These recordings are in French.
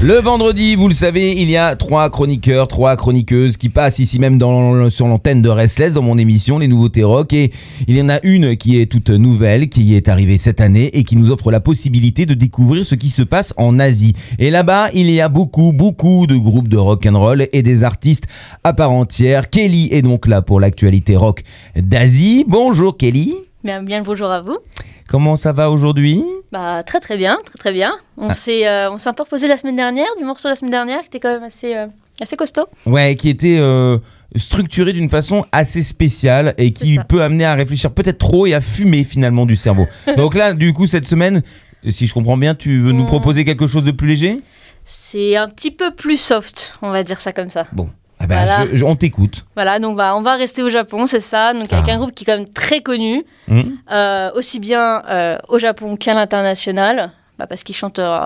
Le vendredi, vous le savez, il y a trois chroniqueurs, trois chroniqueuses qui passent ici même dans, sur l'antenne de Restless dans mon émission Les Nouveautés Rock. Et il y en a une qui est toute nouvelle, qui est arrivée cette année et qui nous offre la possibilité de découvrir ce qui se passe en Asie. Et là-bas, il y a beaucoup, beaucoup de groupes de rock and roll et des artistes à part entière. Kelly est donc là pour l'actualité rock d'Asie. Bonjour Kelly. Bien, bien le bonjour à vous. Comment ça va aujourd'hui? Bah très très bien, très très bien. On Ah. s'est euh, on s'est un peu reposé la semaine dernière du morceau de la semaine dernière qui était quand même assez euh, assez costaud. Ouais, qui était euh, structuré d'une façon assez spéciale et qui peut amener à réfléchir peut-être trop et à fumer finalement du cerveau. Donc là, du coup, cette semaine, si je comprends bien, tu veux nous Mm. proposer quelque chose de plus léger? C'est un petit peu plus soft, on va dire ça comme ça. ah ben, Voilà. je- je- On t'écoute. Voilà, donc bah, on va rester au Japon, c'est ça. Donc avec Ah. un groupe qui est quand même très connu, Hmm euh, aussi bien euh, au Japon qu'à l'international. Bah, parce qu'ils chantent euh,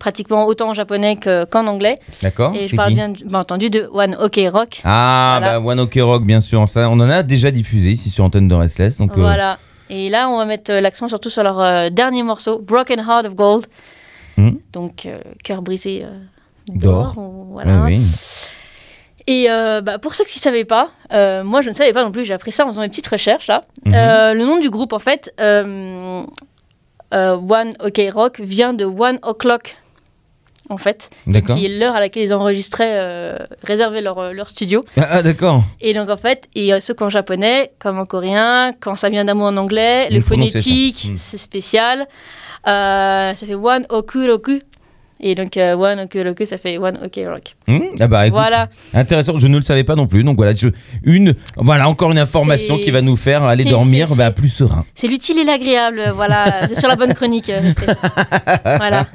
pratiquement autant en japonais que- qu'en anglais. D'accord Et je parle bien, bien entendu de One Ok Rock. Ah, Voilà. bah One Ok Rock, bien sûr. Ça, on en a déjà diffusé ici sur Antenne de Restless. Donc, Voilà. Et là, on va mettre l'accent surtout sur leur dernier morceau, Broken Heart of Gold. Hmm. Donc, cœur brisé D'or. d'or. ou- Voilà. ouais, oui. Et euh, bah, pour ceux qui ne savaient pas, euh, moi je ne savais pas non plus, j'ai appris ça en faisant mes petites recherches là. Mhm. Euh, le nom du groupe en fait, One OK Rock, vient de One O'Clock en fait, qui est l'heure à laquelle ils enregistraient, euh, réservaient leur, leur studio. Ah, ah, d'accord. Et donc en fait, et euh, ce qu'en japonais, comme en coréen, quand ça vient d'un mot en anglais, Une le prononciation. phonétique, Mm. c'est spécial. Euh, ça fait one okuroku. Et donc euh, one okuroku, ça fait one ok rock. Hmm ah bah écoute, Voilà. intéressant. Je ne le savais pas non plus. Donc voilà, je- une, voilà encore une information qui va nous faire aller dormir bah, plus serein. C'est l'utile et l'agréable, voilà. c'est sur la bonne chronique. euh, voilà.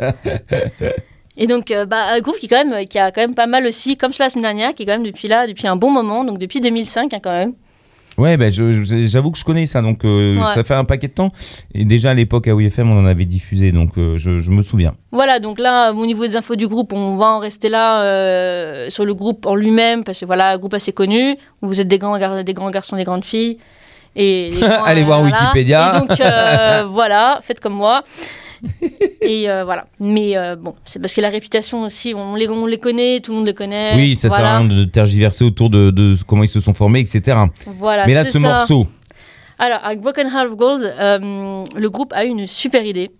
Et donc, euh, bah, un groupe qui, quand même, qui a quand même pas mal aussi, comme sur la semaine dernière, qui est quand même depuis là, depuis un bon moment, donc depuis 2005 hein, quand même. Ouais, bah, j'avoue que je connais ça, donc euh, Ouais. ça fait un paquet de temps. Et déjà à l'époque à WFM, on en avait diffusé, donc euh, je, je me souviens. Voilà, donc là, au niveau des infos du groupe, on va en rester là euh, sur le groupe en lui-même, parce que voilà, un groupe assez connu, où vous êtes des grands, gar- des grands garçons, des grandes filles. Et grands, Allez voir Wikipédia. Et donc, voilà, faites comme moi. Et euh, voilà. Mais euh, bon, c'est parce que la réputation aussi, on les, on les connaît, tout le monde les connaît. oui, ça sert à rien de tergiverser autour de, de comment ils se sont formés, etc. Voilà, Mais là, ce ça. morceau, Alors, avec Broken Heart of Gold, euh, le groupe a eu une super idée.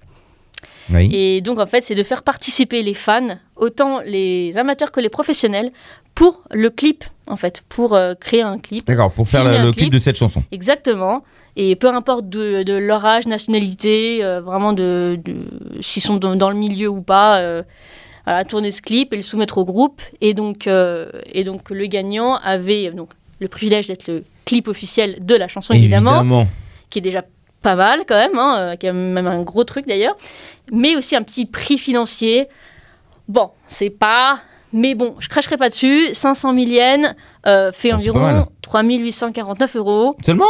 Oui. Et donc, en fait, c'est de faire participer les fans, autant les amateurs que les professionnels, pour le clip, en fait, pour euh, créer un clip. d'accord, pour faire le, clip clip. de cette chanson. Exactement. Et peu importe de, de leur âge, nationalité, euh, vraiment de, de- s'ils sont dans, dans le milieu ou pas, euh, voilà, tourner ce clip et le soumettre au groupe. Et donc, euh, et donc le gagnant avait donc, le privilège d'être le clip officiel de la chanson, évidemment, qui est déjà pas mal quand même, hein, qui est même un gros truc d'ailleurs, mais aussi un petit prix financier. Bon, c'est pas... Mais bon, je cracherai pas dessus. 500 000 yens euh, fait Oh, environ 3849 euros. Seulement?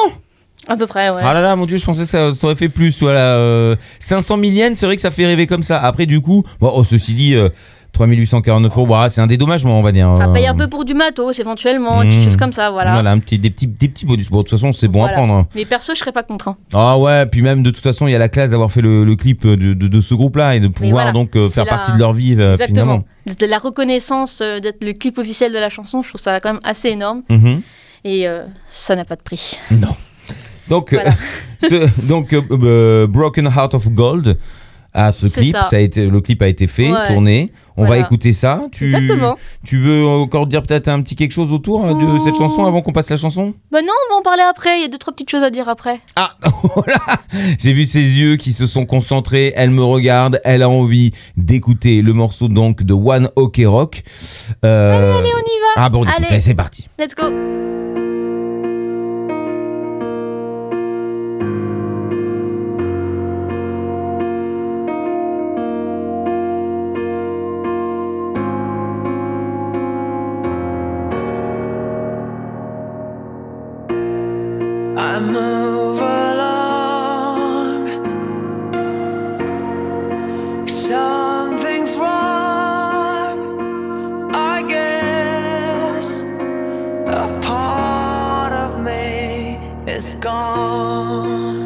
À peu près, ouais. Ah là là, mon dieu, je pensais que ça, ça aurait fait plus. Voilà, euh, 500 000 yens, c'est vrai que ça fait rêver comme ça. Après, du coup, bon, oh, ceci dit, euh, 3849 euros, voilà, c'est un dédommagement, on va dire. Ça Euh, paye un peu pour du matos, éventuellement, Mmh. des choses comme ça, voilà. Voilà, un petit, des, petits, des petits bonus. Bon, de toute façon, c'est bon Voilà. à prendre. hein. Mais perso, je serais pas contre. hein. Ah ouais, puis même de toute façon, il y a la classe d'avoir fait le, le clip de, de- de ce groupe-là et de pouvoir voilà, donc euh, faire la- partie de leur vie euh, Exactement. De la reconnaissance euh, d'être le clip officiel de la chanson, je trouve ça quand même assez énorme. finalement. Mhm. Et euh, ça n'a pas de prix. Non. Donc, euh, ce- donc euh, euh, Broken Heart of Gold, à ce clip, ça. a été, le clip a été fait, Ouais. tourné. On va écouter ça. Tu, Exactement. Tu veux encore dire peut-être un petit quelque chose autour euh, de cette chanson avant qu'on passe la chanson? Bah non, on va en parler après. Il y a deux, trois petites choses à dire après. Ah, voilà J'ai vu ses yeux qui se sont concentrés, elle me regarde, elle a envie d'écouter le morceau donc de One Ok Rock. Euh, Allez, on y va. Ah bon, allez, c'est parti. Let's go. Gone.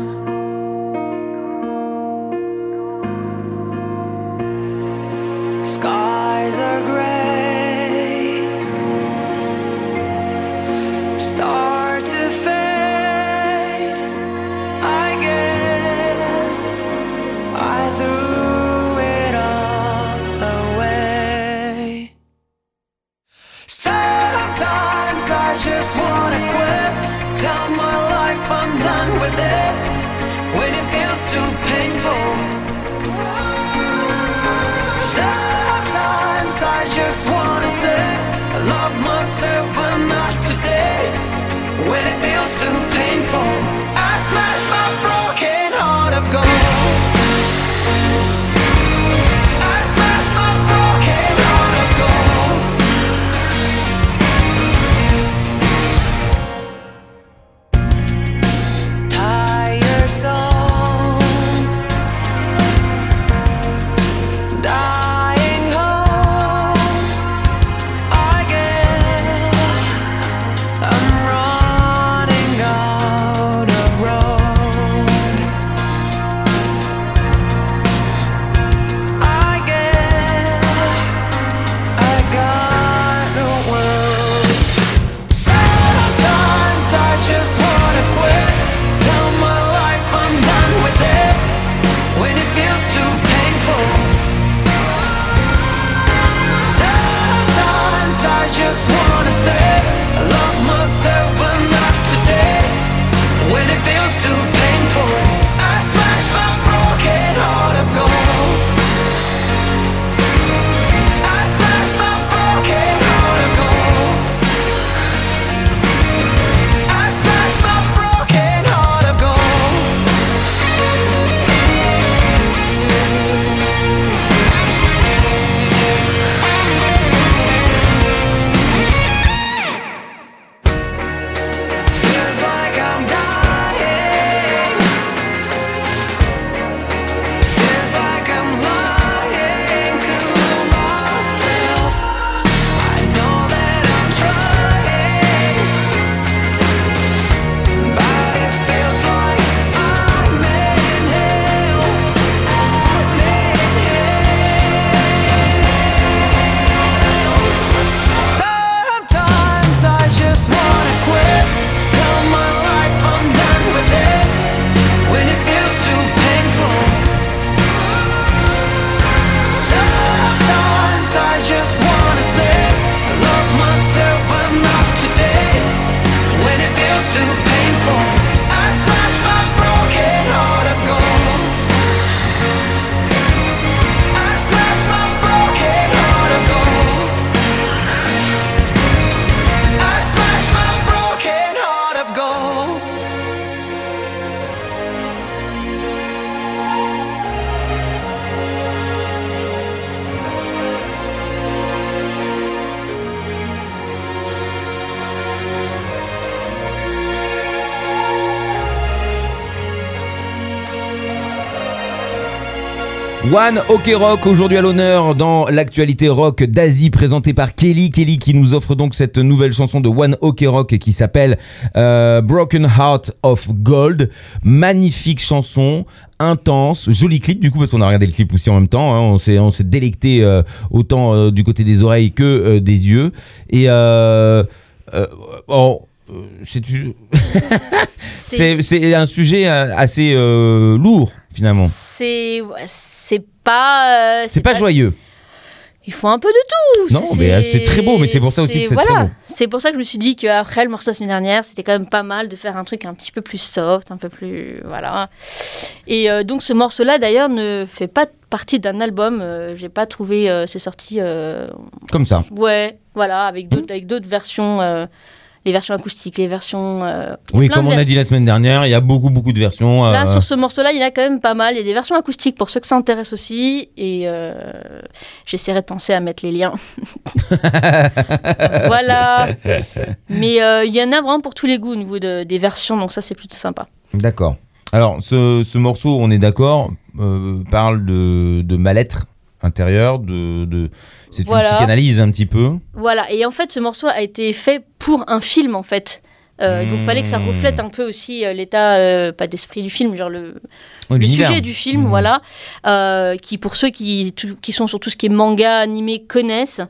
One Ok Rock aujourd'hui à l'honneur dans l'actualité rock d'Asie présentée par Kelly. Kelly qui nous offre donc cette nouvelle chanson de One Ok Rock qui s'appelle euh, Broken Heart of Gold. Magnifique chanson, intense, joli clip du coup parce qu'on a regardé le clip aussi en même temps. hein. on s'est on s'est délecté euh, autant euh, du côté des oreilles que euh, des yeux. Et oh, c'est c'est un sujet assez lourd finalement. C'est c'est pas. euh, C'est pas joyeux. Il faut un peu de tout. Non, mais, euh, c'est très beau, mais c'est pour ça aussi que c'est très voilà. beau. C'est pour ça que je me suis dit qu'après le morceau la semaine dernière, c'était quand même pas mal de faire un truc un petit peu plus soft, un peu plus. Voilà. Et euh, donc ce morceau-là, d'ailleurs, ne fait pas partie d'un album. Euh, J'ai pas trouvé. c'est sorti. Comme ça. Ouais, voilà, avec d'autres avec d'autres versions. Les versions acoustiques, les versions. euh, Oui, comme on a dit la semaine dernière, il y a beaucoup, beaucoup de versions. Là, euh, sur ce morceau-là, il y en a quand même pas mal. Il y a des versions acoustiques pour ceux que ça intéresse aussi. Et euh, j'essaierai de penser à mettre les liens. voilà. Mais il y en a vraiment pour tous les goûts au niveau de- des versions. Donc ça, c'est plutôt sympa. D'accord. Alors, ce, ce morceau, on est d'accord, parle de, de mal-être intérieur, de, de... c'est Voilà. une psychanalyse un petit peu. Voilà. Et en fait, ce morceau a été fait pour un film, en fait. Euh, Donc, fallait que ça reflète un peu aussi euh, l'état, euh, pas d'esprit du film, genre le, Oh, le sujet du film, Mhm. voilà, qui pour ceux qui, tout- qui sont sur tout ce qui est manga, animé, connaissent.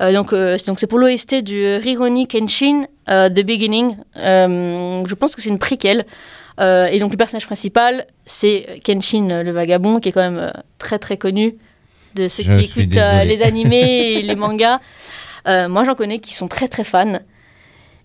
Donc, c'est- donc c'est pour l'OST du Rironi Kenshin, The Beginning. Je pense que c'est une préquelle. Et donc le personnage principal, c'est Kenshin le vagabond, qui est quand même très très connu de ceux Je qui écoutent euh, les animés et les mangas. Euh, moi, j'en connais qui sont très très fans.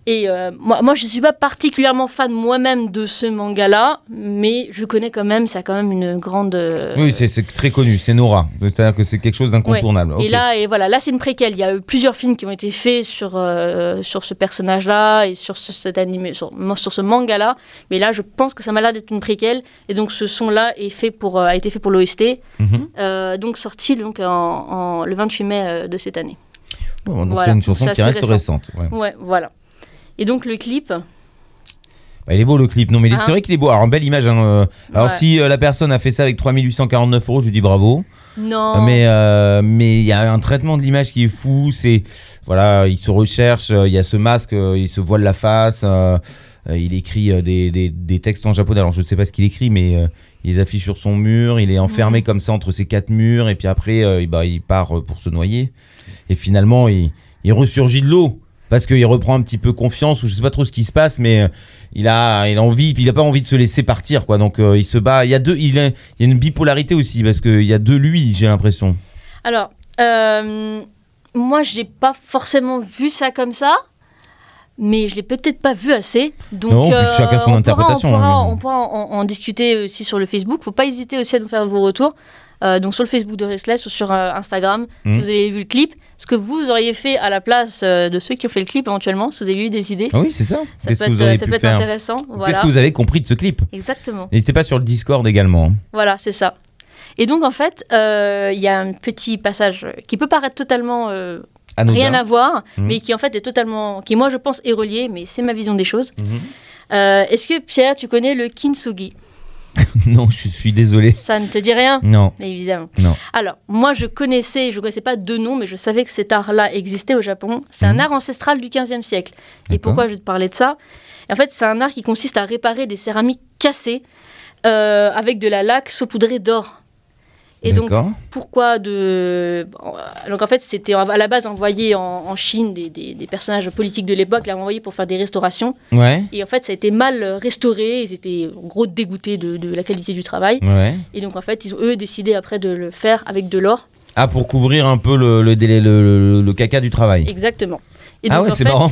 Et euh, moi, moi, je ne suis pas particulièrement fan moi-même de ce manga-là, mais je connais quand même, ça a quand même une grande... euh, Oui, c'est très connu, c'est Nora. C'est-à-dire que c'est quelque chose d'incontournable. Et là, et voilà, là c'est une préquelle. Il y a eu plusieurs films qui ont été faits sur, euh, sur ce personnage-là et sur ce, cet animé, sur, sur ce manga-là. Mais là, je pense que ça m'a l'air d'être une préquelle. Et donc ce son-là a été fait pour l'OST. Mhm. Donc sorti donc, en, en- le 28 mai de cette année. Bon, donc Voilà, c'est une chanson qui reste récent. récente. ouais. Ouais, voilà. Et donc le clip, Bah, il est beau le clip. Non, mais Hein c'est vrai qu'il est beau. Alors, belle image. hein, euh, Alors, Ouais. si euh, la personne a fait ça avec 3849 euros, je lui dis bravo. non. Mais euh, mais il y a un traitement de l'image qui est fou. C'est voilà, il se recherche. Il y a ce masque, il se voile la face. euh, il écrit des, des, des textes en japonais. Alors, je ne sais pas ce qu'il écrit, mais il les affiche sur son mur. Il est enfermé comme ça entre ces quatre murs. Et puis après, il- bah, il part pour se noyer. Et finalement, il, il ressurgit de l'eau. Parce qu'il reprend un petit peu confiance, ou je sais pas trop ce qui se passe, mais euh, il a, il a envie, il a pas envie de se laisser partir, quoi. Donc euh, il se bat. Il y a deux, il, a- il y a une bipolarité aussi, parce qu'il y a deux lui, j'ai l'impression. Alors, euh, moi, je n'ai pas forcément vu ça comme ça, mais je l'ai peut-être pas vu assez. Donc, Non, puis chacun son on pourra- interprétation, On pourra, hein, on pourra en, en discuter aussi sur le Facebook. faut pas hésiter aussi à nous faire vos retours. Euh, donc sur le Facebook de Restless ou sur euh, Instagram, si vous avez vu le clip, ce que vous auriez fait à la place euh, de ceux qui ont fait le clip éventuellement, si vous avez eu des idées, Ah oui, c'est ça. ça Qu'est-ce peut être, ça peut intéressant. Qu'est-ce Voilà, que vous avez compris de ce clip exactement. N'hésitez pas sur le Discord également. hein. Voilà, c'est ça. Et donc en fait, euh, il y a un petit passage qui peut paraître totalement euh, rien à voir, Mhm. mais qui en fait est totalement, qui moi je pense est relié, mais c'est ma vision des choses. Mhm. Euh, Est-ce que Pierre, tu connais le kintsugi? non, je suis désolé. Ça ne te dit rien Non, Évidemment. non. Alors, moi je connaissais, je ne connaissais pas de nom, mais je savais que cet art-là existait au Japon. C'est Mhm. un art ancestral du 15e siècle. Et pourquoi je vais te parler de ça? En fait, c'est un art qui consiste à réparer des céramiques cassées euh, avec de la laque saupoudrée d'or. Et donc, pourquoi de donc en fait c'était à la base envoyé en, en Chine des, des- des personnages politiques de l'époque l'avaient envoyé pour faire des restaurations Ouais, et en fait ça a été mal restauré ils étaient en gros dégoûtés de, de la qualité du travail ouais. et donc en fait ils ont eux décidé après de le faire avec de l'or Ah, pour couvrir un peu le, le, délai- le, le- le caca du travail. exactement et ah donc, ouais, en c'est marrant.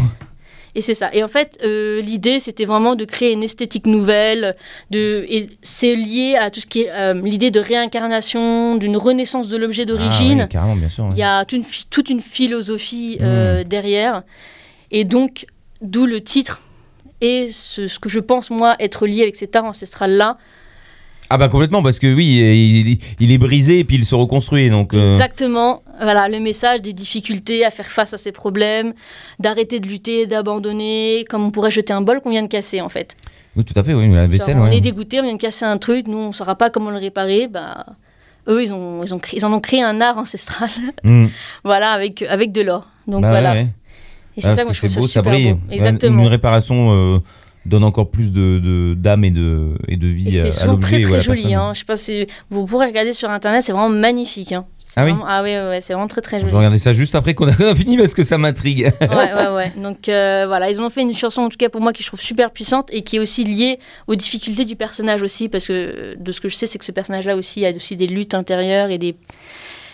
Et c'est ça. Et en fait, euh, l'idée, c'était vraiment de créer une esthétique nouvelle. De, et c'est lié à tout ce qui est euh, l'idée de réincarnation, d'une renaissance de l'objet d'origine. Ah, ouais, carrément, bien sûr. ouais. Il y a toute une, phi- toute une philosophie euh, derrière. Et donc, d'où le titre et ce, ce que je pense, moi, être lié avec cet art ancestral-là. Ah bah complètement, parce que oui, il, il est brisé et puis il se reconstruit. Donc, euh, Exactement. Voilà, le message des difficultés à faire face à ces problèmes, d'arrêter de lutter, d'abandonner, comme on pourrait jeter un bol qu'on vient de casser, en fait. oui, tout à fait, oui, la vaisselle. Genre, on ouais. est dégoûté, on vient de casser un truc, nous, on ne saura pas comment le réparer. Bah, eux, ils, ont, ils, ont créé- ils en ont créé un art ancestral, Mm. voilà, avec, avec de l'or. Donc Bah voilà. ouais, ouais. Et c'est Ah, ça, que je trouve c'est ça beau, ça super brille. beau. Ouais, Exactement. Une réparation euh, donne encore plus de d'âme et de, et de vie c'est souvent très très joli. Hein. Je sais pas si vous pourrez regarder sur internet, c'est vraiment magnifique. Hein. Ah oui Ah ouais, ouais, ouais, c'est vraiment très très Je joli. vais regarder ça juste après qu'on a fini parce que ça m'intrigue. ouais, ouais, ouais. Donc euh, voilà, ils ont fait une chanson en tout cas pour moi qui je trouve super puissante et qui est aussi liée aux difficultés du personnage aussi parce que euh, de ce que je sais c'est que ce personnage-là aussi a aussi des luttes intérieures et des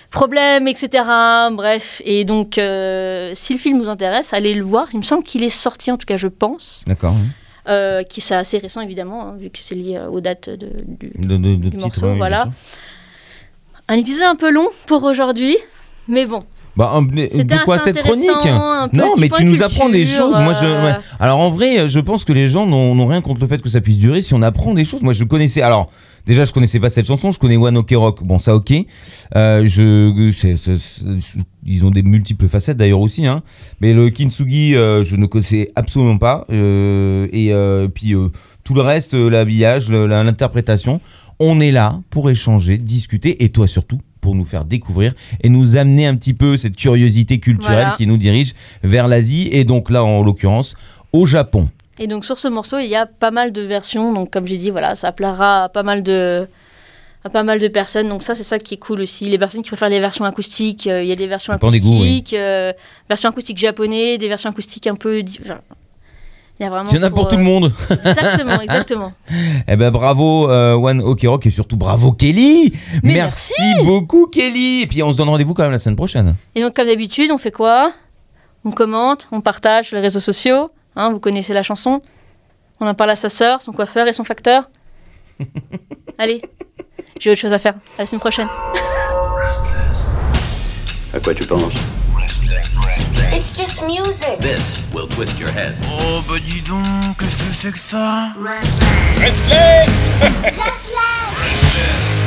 problèmes, etc. Bref, et donc euh, si le film vous intéresse, allez le voir. Il me semble qu'il est sorti en tout cas, je pense, D'accord. oui. Euh, qui c'est assez récent évidemment hein, vu que c'est lié euh, aux dates de, du, De, Du morceau, voilà. Un épisode un peu long pour aujourd'hui, mais bon. Bah, un- de C'était quoi cette chronique Non, mais tu nous apprends des choses. Moi, je, euh, ouais. Alors en vrai, je pense que les gens n'ont n'ont rien contre le fait que ça puisse durer si on apprend des choses. Moi, je connaissais. Alors déjà, je connaissais pas cette chanson. Je connais One Ok Rock. Bon, ça ok. Euh, je, c'est- c'est- c'est- ils ont des multiples facettes d'ailleurs aussi. Hein. Mais le kintsugi, euh, je ne connaissais absolument pas. Euh, et euh, puis euh, tout le reste, euh, l'habillage, l'interprétation. On est là pour échanger, discuter, et toi surtout pour nous faire découvrir et nous amener un petit peu cette curiosité culturelle Voilà. qui nous dirige vers l'Asie et donc là en l'occurrence au Japon. Et donc sur ce morceau, il y a pas mal de versions. Donc comme j'ai dit, voilà, ça plaira à pas mal de à pas mal de personnes. Donc ça, c'est ça qui est cool aussi. Les personnes qui préfèrent les versions acoustiques, euh, il y a des versions dépend des acoustiques, goûts, oui. euh, versions acoustiques japonais, des versions acoustiques un peu. enfin, il y a vraiment. Il y en a pour tout le euh, monde. Exactement, exactement. Eh ben bravo One Ok Rock et surtout bravo Kelly. Mais merci beaucoup Kelly. Et puis on se donne rendez-vous quand même la semaine prochaine. Et donc, comme d'habitude, on fait quoi? On commente, on partage sur les réseaux sociaux. Hein, vous connaissez la chanson. On en parle à sa sœur, son coiffeur et son facteur. Allez, j'ai autre chose à faire. À la semaine prochaine. À quoi tu penses? It's just music. This will twist your head. Oh bah dis donc, qu'est-ce que c'est que ça? Restless Restless.